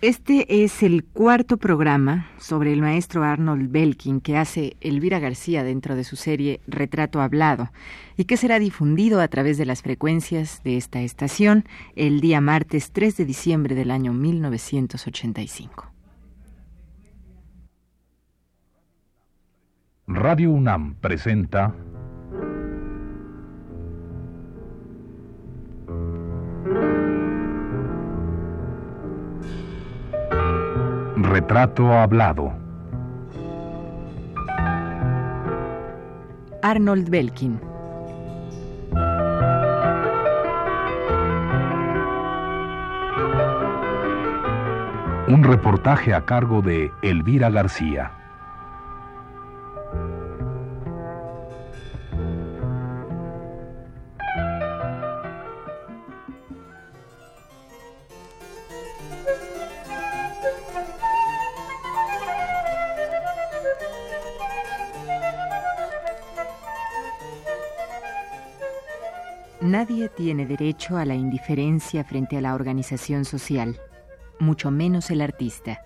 Este es el cuarto programa sobre el maestro Arnold Belkin que hace Elvira García dentro de su serie Retrato Hablado y que será difundido a través de las frecuencias de esta estación el día martes 3 de diciembre del año 1985. Radio UNAM presenta Retrato hablado. Arnold Belkin. Un reportaje a cargo de Elvira García. Nadie tiene derecho a la indiferencia frente a la organización social, mucho menos el artista.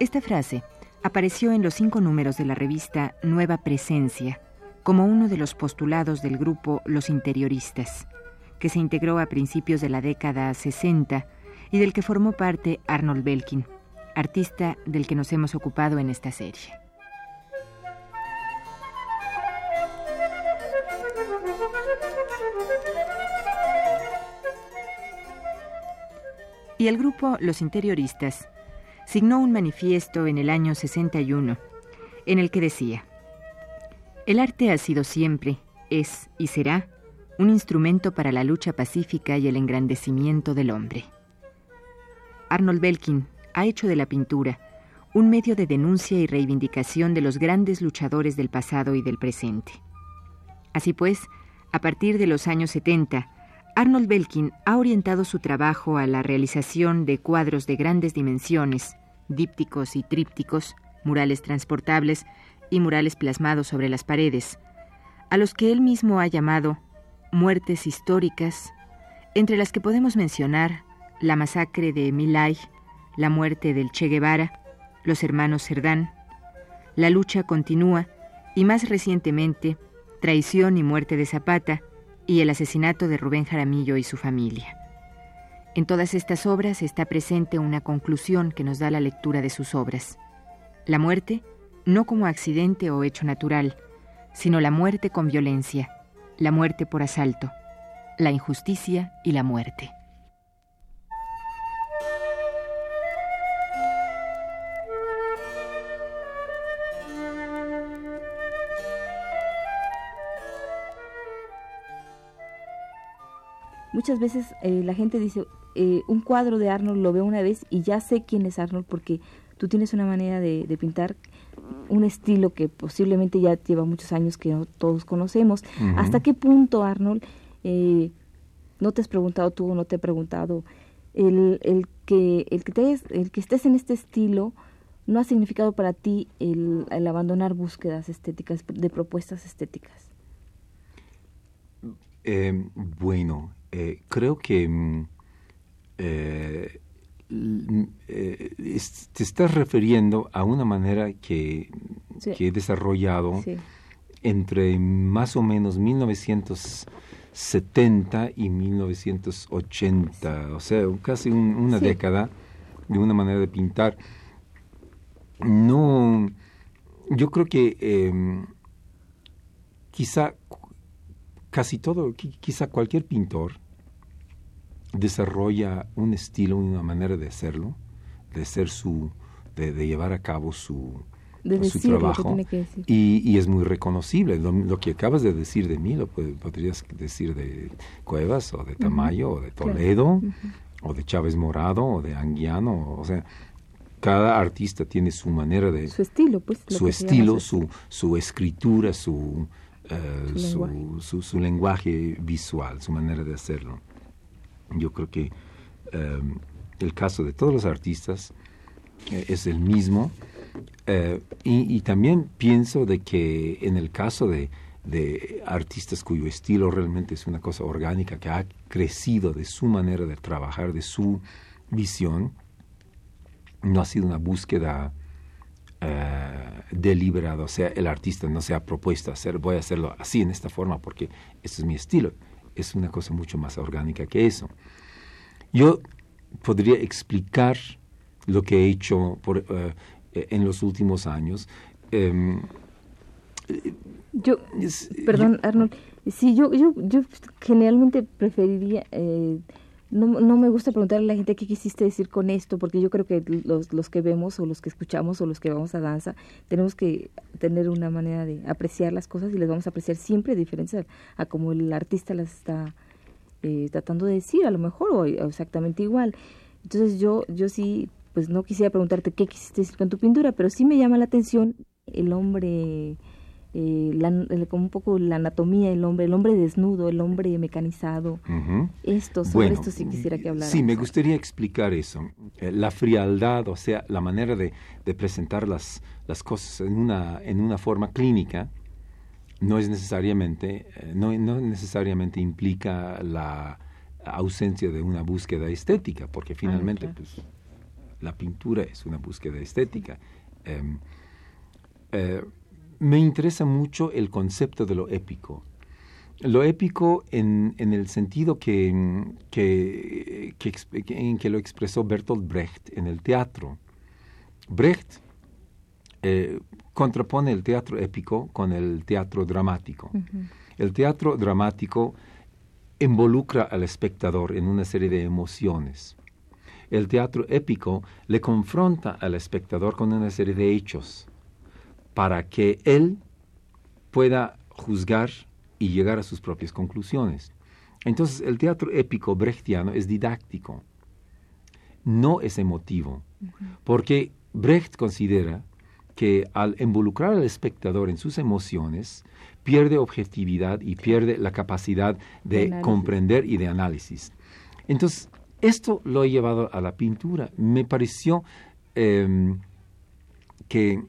Esta frase apareció en los cinco números de la revista Nueva Presencia como uno de los postulados del grupo Los Interioristas, que se integró a principios de la década 60 y del que formó parte Arnold Belkin artista del que nos hemos ocupado en esta serie. Y el grupo Los Interioristas signó un manifiesto en el año 61 en el que decía, El arte ha sido siempre, es y será un instrumento para la lucha pacífica y el engrandecimiento del hombre. Arnold Belkin ha hecho de la pintura un medio de denuncia y reivindicación de los grandes luchadores del pasado y del presente. Así pues, a partir de los años 70, Arnold Belkin ha orientado su trabajo a la realización de cuadros de grandes dimensiones, dípticos y trípticos, murales transportables y murales plasmados sobre las paredes, a los que él mismo ha llamado muertes históricas, entre las que podemos mencionar la masacre de Milay la muerte del Che Guevara, los hermanos Cerdán, la lucha continúa y más recientemente traición y muerte de Zapata y el asesinato de Rubén Jaramillo y su familia. En todas estas obras está presente una conclusión que nos da la lectura de sus obras. La muerte no como accidente o hecho natural, sino la muerte con violencia, la muerte por asalto, la injusticia y la muerte. Muchas veces eh, la gente dice, eh, un cuadro de Arnold lo veo una vez y ya sé quién es Arnold porque tú tienes una manera de, pintar, un estilo que posiblemente ya lleva muchos años que no todos conocemos. ¿Hasta qué punto, Arnold, eh, no te has preguntado tú o no te he preguntado, el, el, que, el, que te el que estés en este estilo no ha significado para ti el, el abandonar búsquedas estéticas, de propuestas estéticas? bueno, eh, creo que mm, eh, eh, te estás refiriendo a una manera que, he desarrollado entre más o menos 1970 y 1980, o sea, casi una década de una manera de pintar. No, yo creo que em, quizá casi todo, quizá cualquier pintor desarrolla un estilo, una manera de hacerlo, de ser su, de, llevar a cabo su, su trabajo. y, es muy reconocible. Lo, que acabas de decir de mí lo podrías decir de Cuevas o de Tamayo o de Toledo o de Chávez Morado o de Anguiano, o sea, cada artista tiene su manera de su estilo, pues su estilo, su, su escritura, su, eh, su, su lenguaje visual, su manera de hacerlo. Yo creo que em, el caso de todos los artistas eh, es el mismo. Eh, y, también pienso de que en el caso de artistas cuyo estilo realmente es una cosa orgánica que ha crecido de su manera de trabajar, de su visión. No ha sido una búsqueda eh, deliberada, o sea, el artista no se ha propuesto hacer, voy a hacerlo así, en esta forma, porque este es mi estilo. Es una cosa mucho más orgánica que eso. Yo podría explicar lo que he hecho por, eh, en los últimos años. Em, yo, perdón, Arnold, sí, yo, yo, yo generalmente preferiría, eh, no, no me gusta preguntarle a la gente qué quisiste decir con esto, porque yo creo que los, los que vemos o los que escuchamos o los que vamos a danza, tenemos que tener una manera de apreciar las cosas y las vamos a apreciar siempre diferentes a, como el artista las está eh, tratando de decir, a lo mejor, o, exactamente igual. Entonces yo, yo sí, pues no quisiera preguntarte qué quisiste decir con tu pintura, pero sí me llama la atención el hombre eh, la, como un poco la anatomía del hombre, el hombre desnudo, el hombre mecanizado. Esto, sobre esto sí quisiera que hablara. Sí, me gustaría explicar eso. Eh, la frialdad, o sea, la manera de, presentar las, las cosas en una, en una forma clínica, no es necesariamente, eh, no, no necesariamente implica la ausencia de una búsqueda estética, porque finalmente pues, la pintura es una búsqueda estética. Em, me interesa mucho el concepto de lo épico. Lo épico en, el sentido que, que, en que lo expresó Bertolt Brecht en el teatro. Brecht eh, contrapone el teatro épico con el teatro dramático. El teatro dramático involucra al espectador en una serie de emociones. El teatro épico le confronta al espectador con una serie de hechos para que él pueda juzgar y llegar a sus propias conclusiones. Entonces, el teatro épico brechtiano es didáctico, no es emotivo, porque Brecht considera que al involucrar al espectador en sus emociones, pierde objetividad y pierde la capacidad de, comprender y de análisis. Entonces, esto lo he llevado a la pintura. Me pareció em, que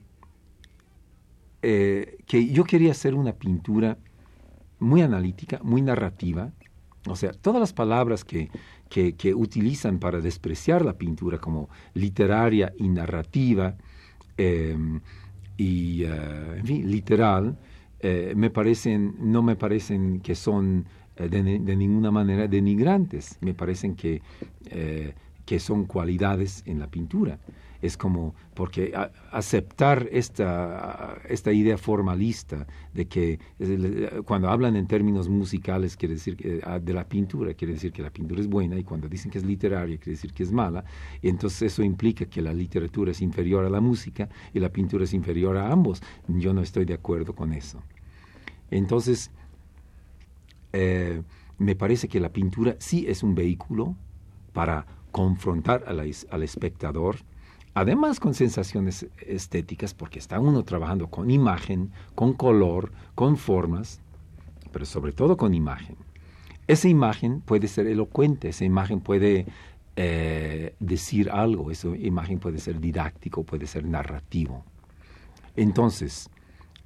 eh, que yo quería hacer una pintura muy analítica, muy narrativa. O sea, todas las palabras que, que, utilizan para despreciar la pintura como literaria y narrativa em, y, fin, literal, eh, me parecen, no me parecen que son de, de, ninguna manera denigrantes, me parecen que, que son cualidades en la pintura es como, porque aceptar esta, esta idea formalista de que cuando hablan en términos musicales quiere decir ah, de la pintura, quiere decir que la pintura es buena y cuando dicen que es literaria quiere decir que es mala, y entonces eso implica que la literatura es inferior a la música y la pintura es inferior a ambos. Yo no estoy de acuerdo con eso. Entonces, eh, me parece que la pintura sí es un vehículo para confrontar al espectador además con sensaciones estéticas, porque está uno trabajando con imagen, con color, con formas, pero sobre todo con imagen. Esa imagen puede ser elocuente, esa imagen puede eh, decir algo, esa imagen puede ser didáctico, puede ser narrativo. Entonces,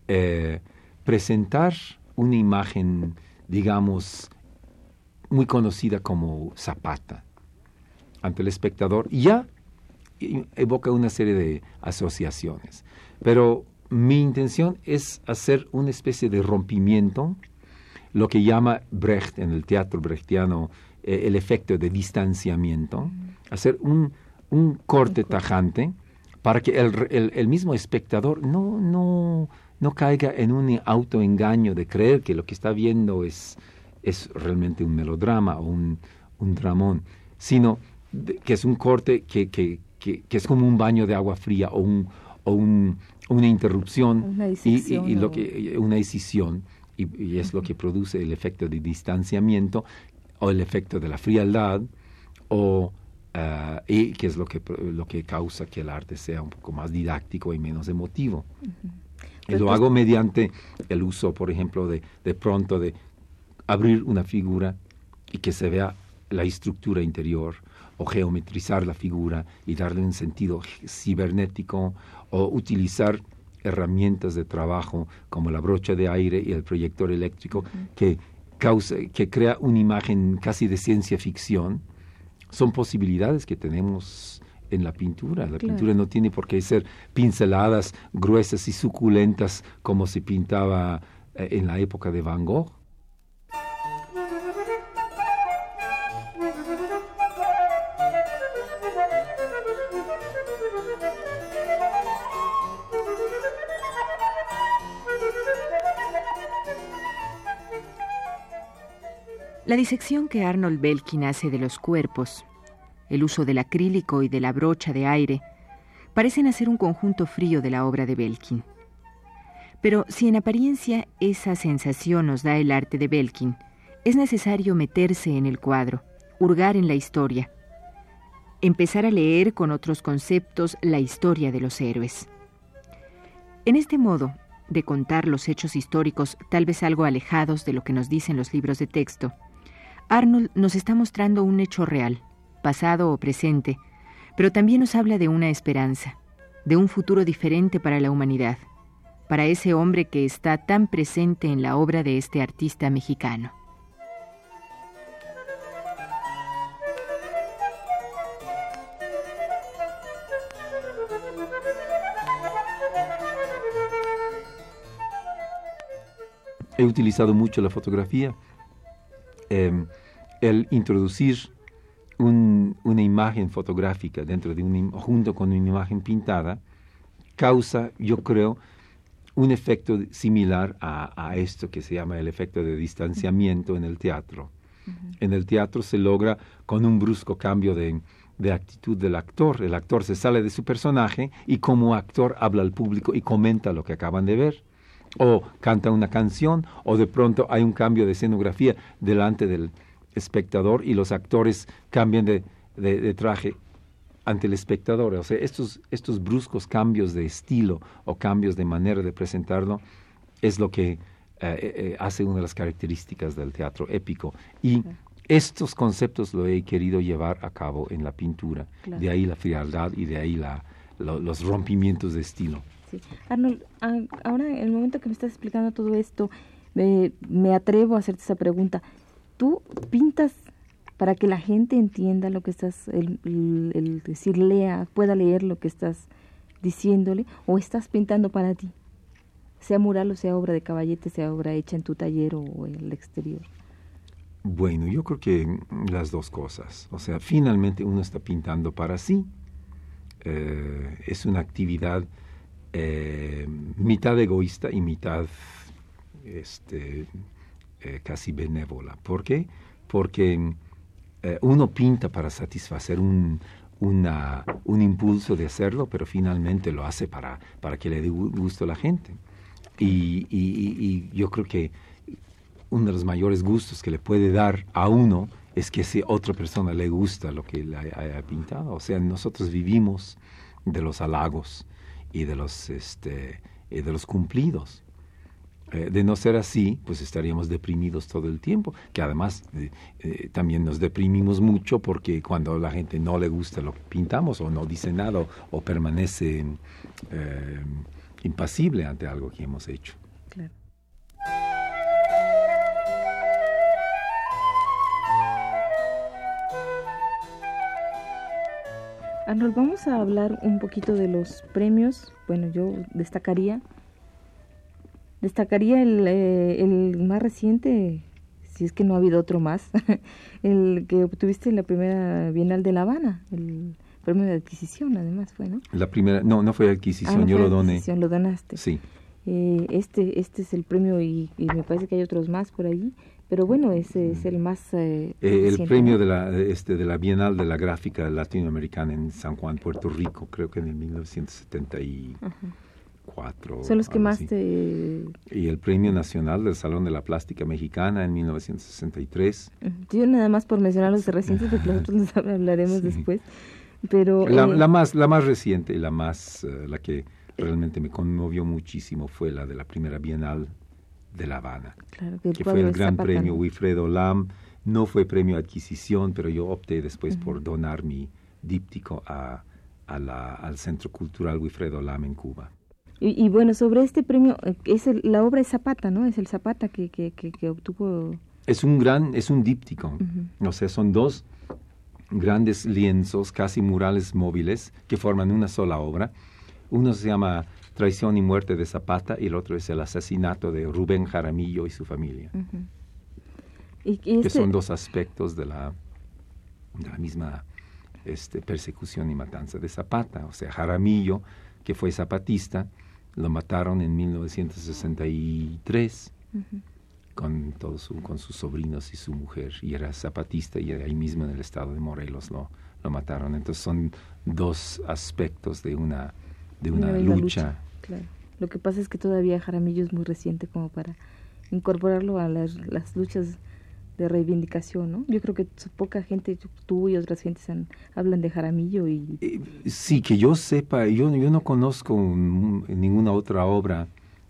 eh, presentar una imagen, digamos, muy conocida como Zapata ante el espectador, ya evoca una serie de asociaciones. Pero mi intención es hacer una especie de rompimiento, lo que llama Brecht en el teatro brechtiano eh, el efecto de distanciamiento, hacer un, corte tajante para que el, mismo espectador no, no, no caiga en un autoengaño de creer que lo que está viendo es, es realmente un melodrama o un, un dramón, sino que es un corte que, que, que, es como un baño de agua fría o, un, o un, una interrupción una y, lo que, una decisión y, es lo que produce el efecto de distanciamiento o el efecto de la frialdad o uh, y que es lo que lo que causa que el arte sea un poco más didáctico y menos emotivo. Y lo hago mediante el uso por ejemplo de de pronto de abrir una figura y que se vea la estructura interior o geometrizar la figura y darle un sentido cibernético o utilizar herramientas de trabajo como la brocha de aire y el proyector eléctrico que causa, que crea una imagen casi de ciencia ficción, son posibilidades que tenemos en la pintura. La pintura no tiene por qué ser pinceladas gruesas y suculentas como se pintaba eh, en la época de Van Gogh. La disección que Arnold Belkin hace de los cuerpos, el uso del acrílico y de la brocha de aire, parecen hacer un conjunto frío de la obra de Belkin. Pero si en apariencia esa sensación nos da el arte de Belkin, es necesario meterse en el cuadro, hurgar en la historia, empezar a leer con otros conceptos la historia de los héroes. En este modo de contar los hechos históricos tal vez algo alejados de lo que nos dicen los libros de texto, Arnold nos está mostrando un hecho real, pasado o presente, pero también nos habla de una esperanza, de un futuro diferente para la humanidad, para ese hombre que está tan presente en la obra de este artista mexicano. He utilizado mucho la fotografía Em, el introducir una imagen fotográfica dentro de un, junto con una imagen pintada causa, yo creo, un efecto similar a, esto que se llama el efecto de distanciamiento en el teatro. En el teatro se logra con un brusco cambio de, de, actitud del actor. El actor se sale de su personaje y como actor habla al público y comenta lo que acaban de ver o canta una canción, o de pronto hay un cambio de escenografía delante del espectador y los actores cambian de, de, traje ante el espectador. O sea, estos, estos bruscos cambios de estilo o cambios de manera de presentarlo es lo que eh, eh, hace una de las características del teatro épico. Y estos conceptos lo he querido llevar a cabo en la pintura. De ahí la frialdad y de ahí la, los rompimientos de estilo. Arnold, ahora en el momento que me estás explicando todo esto, me, atrevo a hacerte esa pregunta. ¿Tú pintas para que la gente entienda lo que estás, el, decir, lea, pueda leer lo que estás diciéndole, o estás pintando para ti? Sea mural o sea obra de caballete, sea obra hecha en tu taller o en el exterior. Bueno, yo creo que las dos cosas. O sea, finalmente uno está pintando para sí. Eh, es una actividad eh, mitad egoísta y mitad este, eh, casi benévola. ¿Por qué? Porque eh, uno pinta para satisfacer un, un impulso de hacerlo, pero finalmente lo hace para, para que le dé gusto a la gente. Y, yo creo que uno de los mayores gustos que le puede dar a uno es que si otra persona le gusta lo que le haya pintado. O sea, nosotros vivimos de los halagos y de los, este, eh, de los cumplidos. Eh, de no ser así, pues estaríamos deprimidos todo el tiempo, que además eh, también nos deprimimos mucho porque cuando la gente no le gusta lo que pintamos o no dice nada o, permanece impasible ante algo que hemos hecho. Arnold, vamos a hablar un poquito de los premios. Bueno, yo destacaría destacaría el, eh, el más reciente, si es que no ha habido otro más, el que obtuviste en la primera Bienal de La Habana, el premio de adquisición, además fue, ¿no? La primera, no, no fue adquisición, ah, yo lo doné. Adquisición, lo donaste. Sí. Eh, este, este es el premio y, y, me parece que hay otros más por ahí. Pero bueno, ese es el más... Eh, eh el premio de la, este, de la Bienal de la Gráfica Latinoamericana en San Juan, Puerto Rico, creo que en el 1974. Son los que más te... Y el Premio Nacional del Salón de la Plástica Mexicana en 1963. Yo nada más por mencionar los recientes, porque nosotros nos hablaremos después. Pero, la, eh, la, más, la más reciente y la más, eh, la que realmente me conmovió muchísimo fue la de la primera Bienal de La Habana, que, fue el gran premio Wilfredo Lam. No fue premio adquisición, pero yo opté después por donar mi díptico a, al Centro Cultural Wilfredo Lam en Cuba. Y, bueno, sobre este premio, eh, es la obra es Zapata, ¿no? Es el Zapata que, que, que, obtuvo... Es un gran, es un díptico. O sea, son dos grandes lienzos, casi murales móviles, que forman una sola obra. Uno se llama Traición y muerte de Zapata y el otro es el asesinato de Rubén Jaramillo y su familia. ¿Y, Que este son dos aspectos de la, de la misma este, persecución y matanza de Zapata. O sea, Jaramillo, que fue zapatista, lo mataron en 1963 con, todos con sus sobrinos y su mujer, y era zapatista, y ahí mismo en el estado de Morelos lo, lo mataron. Entonces son dos aspectos de una, de una, lucha. Claro. Lo que pasa es que todavía Jaramillo es muy reciente como para incorporarlo a las, las luchas de reivindicación, ¿no? Yo creo que poca gente, tú y otras gentes hablan de Jaramillo y... Eh, sí, que yo sepa, yo, yo no conozco ninguna otra obra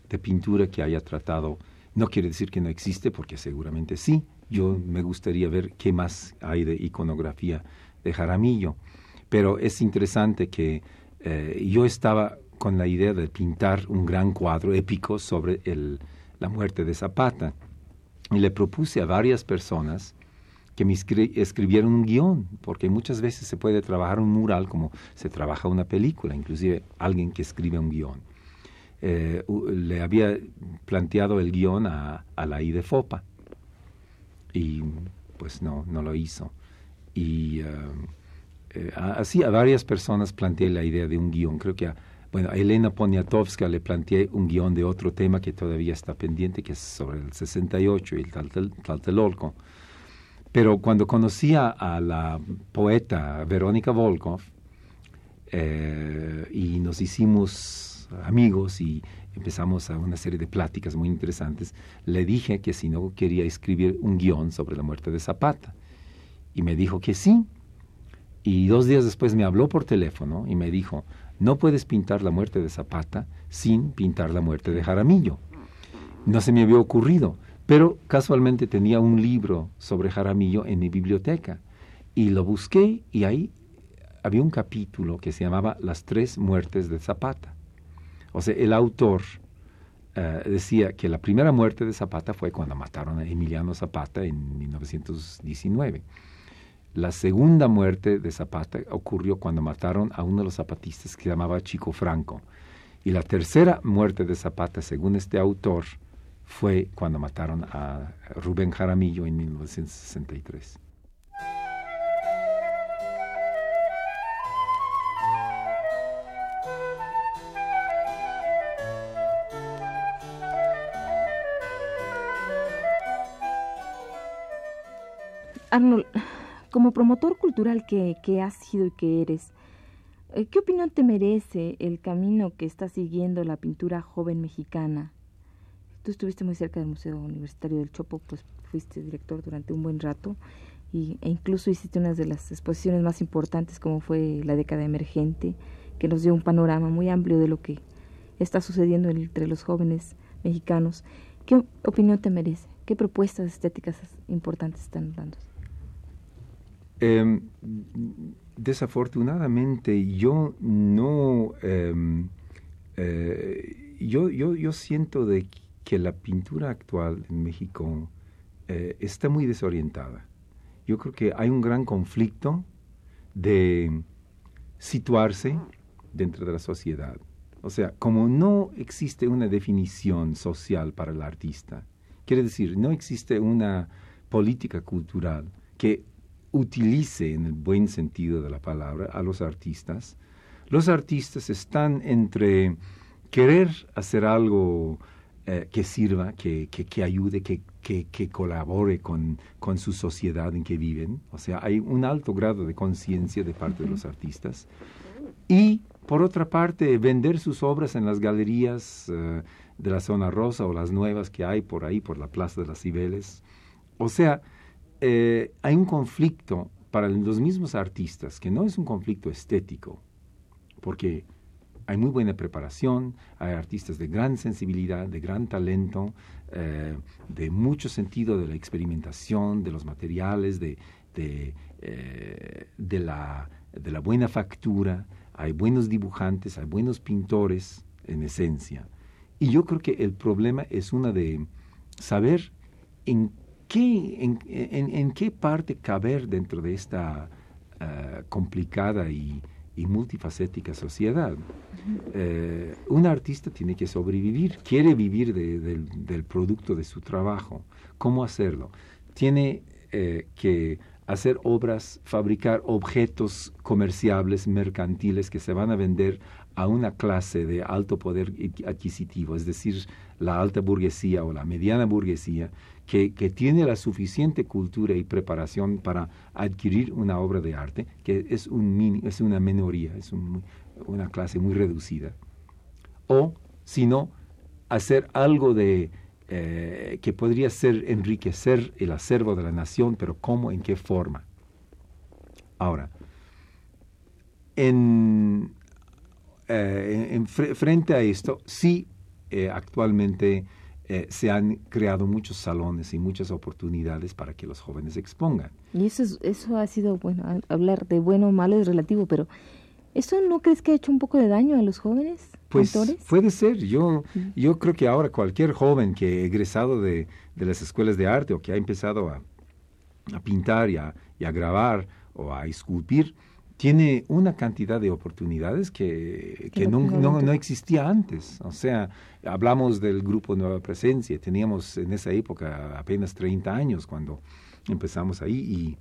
de pintura que haya tratado, no quiere decir que no existe, porque seguramente sí, yo me gustaría ver qué más hay de iconografía de Jaramillo, pero es interesante que eh, yo estaba con la idea de pintar un gran cuadro épico sobre la muerte de Zapata y le propuse a varias personas que me escribieran un guion, porque muchas veces se puede trabajar un mural como se trabaja una película, inclusive alguien que escribe un guion. Eh, le había planteado el guion a, la IDEFOPA y pues no, no lo hizo. Y eh, eh, así a varias personas planteé la idea de un guion, creo que bueno, a Elena Poniatowska le planteé un guion de otro tema que todavía está pendiente, que es sobre el 68 y el Tlatelolco. Pero cuando conocí a la poeta Verónica Volkov eh, y nos hicimos amigos y empezamos a una serie de pláticas muy interesantes, le dije que si no quería escribir un guion sobre la muerte de Zapata. Y me dijo que sí. Y dos días después me habló por teléfono y me dijo, no puedes pintar la muerte de Zapata sin pintar la muerte de Jaramillo. No se me había ocurrido, pero casualmente tenía un libro sobre Jaramillo en mi biblioteca y lo busqué y ahí había un capítulo que se llamaba Las tres muertes de Zapata. O sea, el autor eh, decía que la primera muerte de Zapata fue cuando mataron a Emiliano Zapata en 1919. La segunda muerte de Zapata ocurrió cuando mataron a uno de los zapatistas que se llamaba Chico Franco. Y la tercera muerte de Zapata, según este autor, fue cuando mataron a Rubén Jaramillo en 1963. Arnold, como promotor cultural que, que has sido y que eres, eh, ¿qué opinión te merece el camino que está siguiendo la pintura joven mexicana? Tú estuviste muy cerca del Museo Universitario del Chopo, pues fuiste director durante un buen rato y, e incluso hiciste una de las exposiciones más importantes como fue la década emergente, que nos dio un panorama muy amplio de lo que está sucediendo entre los jóvenes mexicanos. ¿Qué opinión te merece? ¿Qué propuestas estéticas importantes están dando? Em, desafortunadamente yo no... Em, eh, yo, yo, yo, siento de que la pintura actual en México eh, está muy desorientada. Yo creo que hay un gran conflicto de situarse dentro de la sociedad. O sea, como no existe una definición social para el artista, quiere decir, no existe una política cultural que utilice en el buen sentido de la palabra a los artistas, los artistas están entre querer hacer algo eh, que sirva, que, que, ayude, que, que colabore con, con, su sociedad en que viven. O sea, hay un alto grado de conciencia de parte de los artistas. Y, por otra parte, vender sus obras en las galerías eh, de la zona rosa o las nuevas que hay por ahí, por la Plaza de las Cibeles. O sea, eh, hay un conflicto para los mismos artistas, que no es un conflicto estético, porque hay muy buena preparación, hay artistas de gran sensibilidad, de gran talento, eh, de mucho sentido de la experimentación, de los materiales, de, eh, de, la, de la buena factura, hay buenos dibujantes, hay buenos pintores, en esencia. Y yo creo que el problema es una de saber en qué, en, qué parte caber dentro de esta eh, complicada y, multifacética sociedad. Eh, un artista tiene que sobrevivir, quiere vivir del, producto de su trabajo. ¿Cómo hacerlo? Tiene eh, que hacer obras, fabricar objetos comerciables, mercantiles, que se van a vender a una clase de alto poder adquisitivo, es decir, la alta burguesía o la mediana burguesía, que, tiene la suficiente cultura y preparación para adquirir una obra de arte, que es, un es una minoría, es una clase muy reducida. O, si no, hacer algo de, eh, que podría ser enriquecer el acervo de la nación, pero ¿cómo? ¿En qué forma? Ahora, en, eh, frente a esto, sí, eh, actualmente eh, se han creado muchos salones y muchas oportunidades para que los jóvenes expongan. Y eso, eso ha sido, bueno, hablar de bueno o malo es relativo, pero ¿eso no crees que ha hecho un poco de daño a los jóvenes? Pues puede ser. Yo, yo creo que ahora cualquier joven que ha egresado de, de las escuelas de arte o que ha empezado a, a pintar y a, y a grabar o a esculpir, tiene una cantidad de oportunidades que, que no, no, no, existía antes. O sea, hablamos del grupo Nueva Presencia, teníamos en esa época apenas 30 años cuando empezamos ahí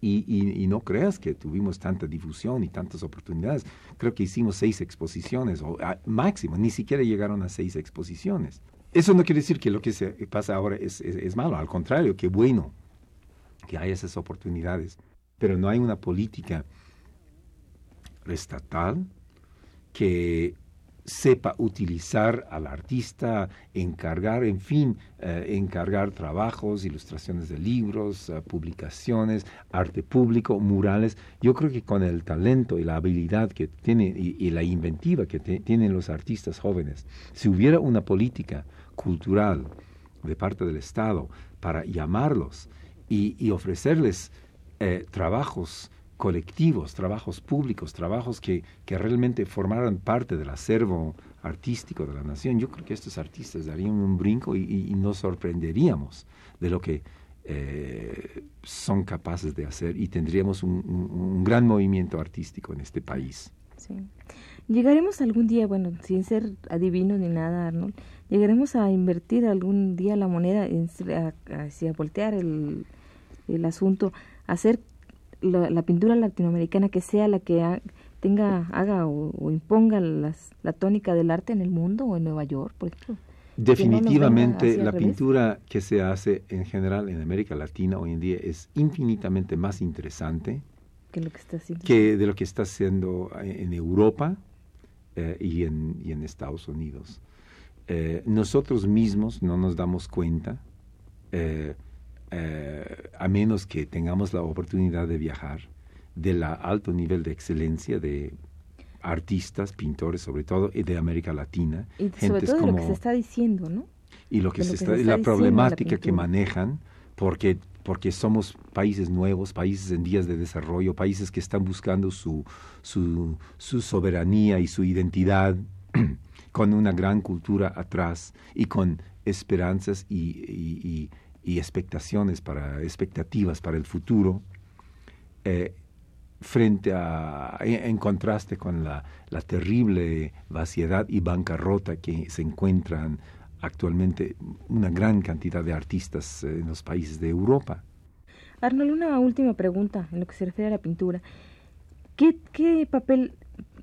y, y, y, no creas que tuvimos tanta difusión y tantas oportunidades. Creo que hicimos seis exposiciones, o máximo, ni siquiera llegaron a seis exposiciones. Eso no quiere decir que lo que se pasa ahora es, es, es malo, al contrario, qué bueno que hay esas oportunidades pero no hay una política estatal que sepa utilizar al artista, encargar, en fin, eh, encargar trabajos, ilustraciones de libros, eh, publicaciones, arte público, murales. Yo creo que con el talento y la habilidad que tiene y, la inventiva que tienen los artistas jóvenes, si hubiera una política cultural de parte del Estado para llamarlos y ofrecerles eh, trabajos colectivos, trabajos públicos, trabajos que, que, realmente formaran parte del acervo artístico de la nación, yo creo que estos artistas darían un brinco y, nos sorprenderíamos de lo que eh, son capaces de hacer y tendríamos un, gran movimiento artístico en este país. Sí. Llegaremos algún día, bueno, sin ser adivinos ni nada, Arnold, llegaremos a invertir algún día la moneda, en, a, voltear el, el asunto hacer la, pintura latinoamericana que sea la que tenga, haga o, imponga las, la tónica del arte en el mundo o en Nueva York, por ejemplo. Definitivamente la pintura que se hace en general en América Latina hoy en día es infinitamente más interesante que, lo que, está haciendo. que de lo que está haciendo en Europa eh, y, en, y, en, Estados Unidos. Eh, nosotros mismos no nos damos cuenta eh, eh, a menos que tengamos la oportunidad de viajar, del alto nivel de excelencia de artistas, pintores sobre todo, y de América Latina. Y sobre todo como, lo que se está diciendo, ¿no? Y lo que, se, está, la problemática que manejan, porque, porque somos países nuevos, países en días de desarrollo, países que están buscando su, su, su soberanía y su identidad con una gran cultura atrás y con esperanzas y y expectaciones para expectativas para el futuro eh, frente a en, contraste con la, la, terrible vaciedad y bancarrota que se encuentran actualmente una gran cantidad de artistas en los países de Europa. Arnold, una última pregunta en lo que se refiere a la pintura. ¿Qué, qué papel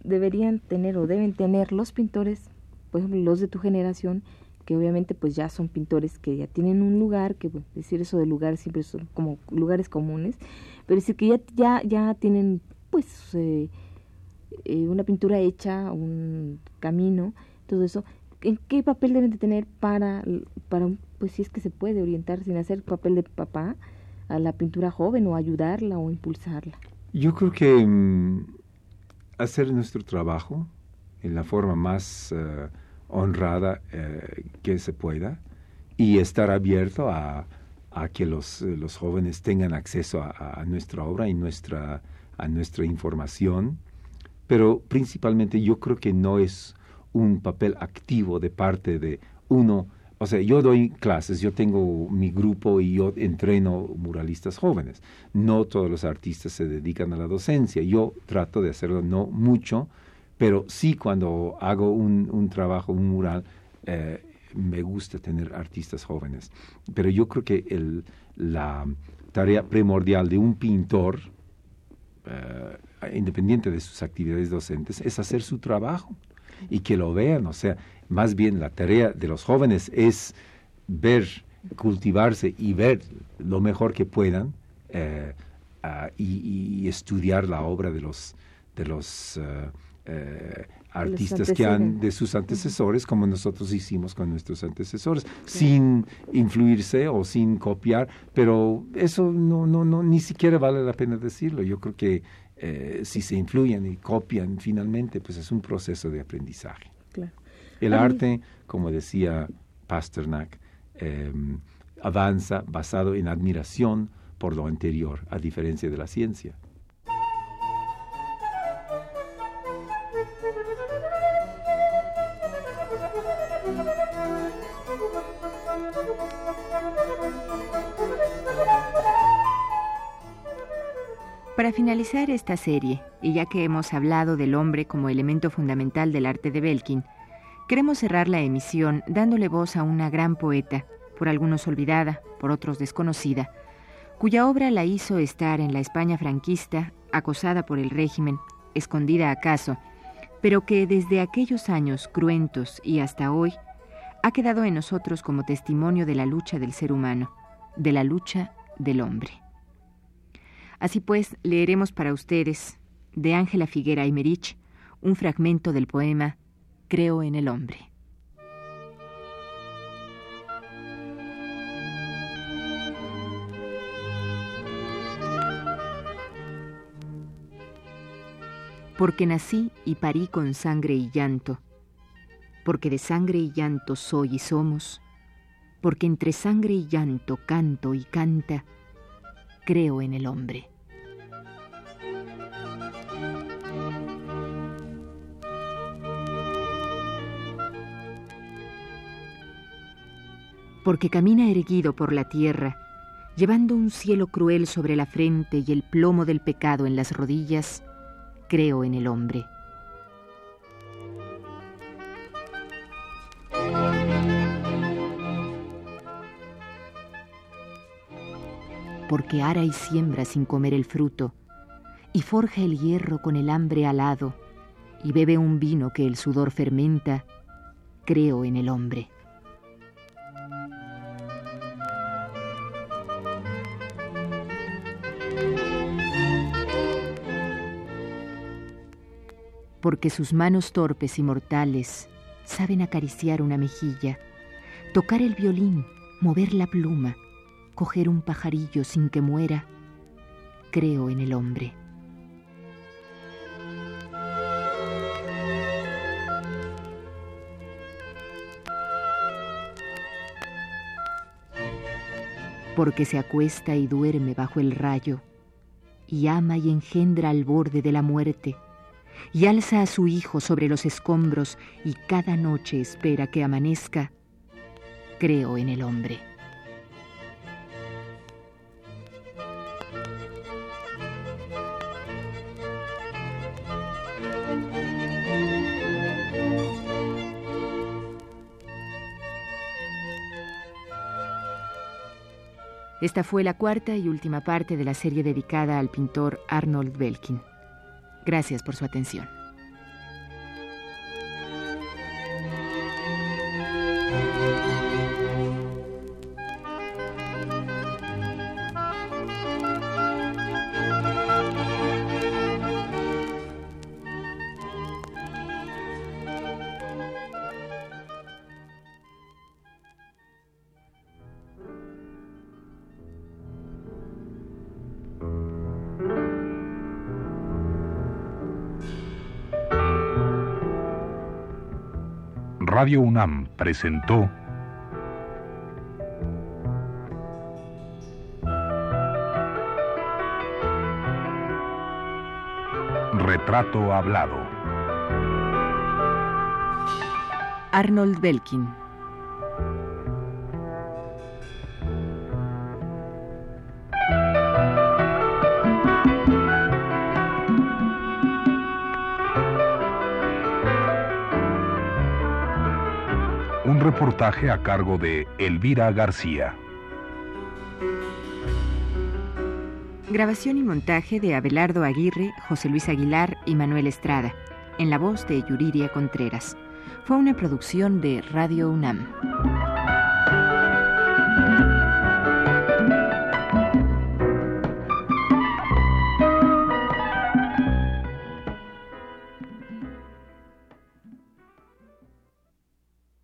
deberían tener o deben tener los pintores, por ejemplo, los de tu generación, que obviamente pues ya son pintores que ya tienen un lugar, que decir eso de lugares siempre son como lugares comunes, pero decir que ya, ya, ya tienen pues eh, eh, una pintura hecha, un camino, todo eso, ¿en qué papel deben de tener para, para, pues si es que se puede orientar sin hacer papel de papá a la pintura joven o ayudarla o impulsarla? Yo creo que mm, hacer nuestro trabajo en la forma más... Eh, honrada eh, que se pueda y estar abierto a, a que los, los, jóvenes tengan acceso a, nuestra obra y nuestra, a nuestra información. Pero principalmente yo creo que no es un papel activo de parte de uno. O sea, yo doy clases, yo tengo mi grupo y yo entreno muralistas jóvenes. No todos los artistas se dedican a la docencia. Yo trato de hacerlo no mucho, pero sí cuando hago un, un trabajo, un mural, eh, me gusta tener artistas jóvenes. Pero yo creo que el, la tarea primordial de un pintor, eh, independiente de sus actividades docentes, es hacer su trabajo y que lo vean. O sea, más bien la tarea de los jóvenes es ver, cultivarse y ver lo mejor que puedan eh, ah, y, estudiar la obra de los, de los eh, artistas que han de sus antecesores, como nosotros hicimos con nuestros antecesores, sin influirse o sin copiar, pero eso no, no, no, ni siquiera vale la pena decirlo. Yo creo que eh, si se influyen y copian finalmente, pues es un proceso de aprendizaje. El arte, como decía Pasternak, em, avanza basado en admiración por lo anterior, a diferencia de la ciencia. Finalizar esta serie, y ya que hemos hablado del hombre como elemento fundamental del arte de Belkin, queremos cerrar la emisión dándole voz a una gran poeta, por algunos olvidada, por otros desconocida, cuya obra la hizo estar en la España franquista, acosada por el régimen, escondida acaso, pero que desde aquellos años cruentos y hasta hoy ha quedado en nosotros como testimonio de la lucha del ser humano, de la lucha del hombre. Así pues, leeremos para ustedes, de Ángela Figuera Aymerich, un fragmento del poema Creo en el hombre. Porque nací y parí con sangre y llanto, porque de sangre y llanto soy y somos, porque entre sangre y llanto canto y canta, creo en el hombre. Porque camina erguido por la tierra, llevando un cielo cruel sobre la frente y el plomo del pecado en las rodillas, creo en el hombre. Porque ara y siembra sin comer el fruto, y forja el hierro con el hambre alado, y bebe un vino que el sudor fermenta, creo en el hombre. Porque sus manos torpes y mortales saben acariciar una mejilla, tocar el violín, mover la pluma, coger un pajarillo sin que muera, creo en el hombre. Porque se acuesta y duerme bajo el rayo, y ama y engendra al borde de la muerte, y alza a su hijo sobre los escombros, y cada noche espera que amanezca, creo en el hombre. Esta fue la cuarta y última parte de la serie dedicada al pintor Arnold Belkin. Gracias por su atención. Radio UNAM presentó Retrato Hablado. Arnold Belkin. Reportaje a cargo de Elvira García. Grabación y montaje de Abelardo Aguirre, José Luis Aguilar y Manuel Estrada, en la voz de Yuriria Contreras. Fue una producción de Radio UNAM.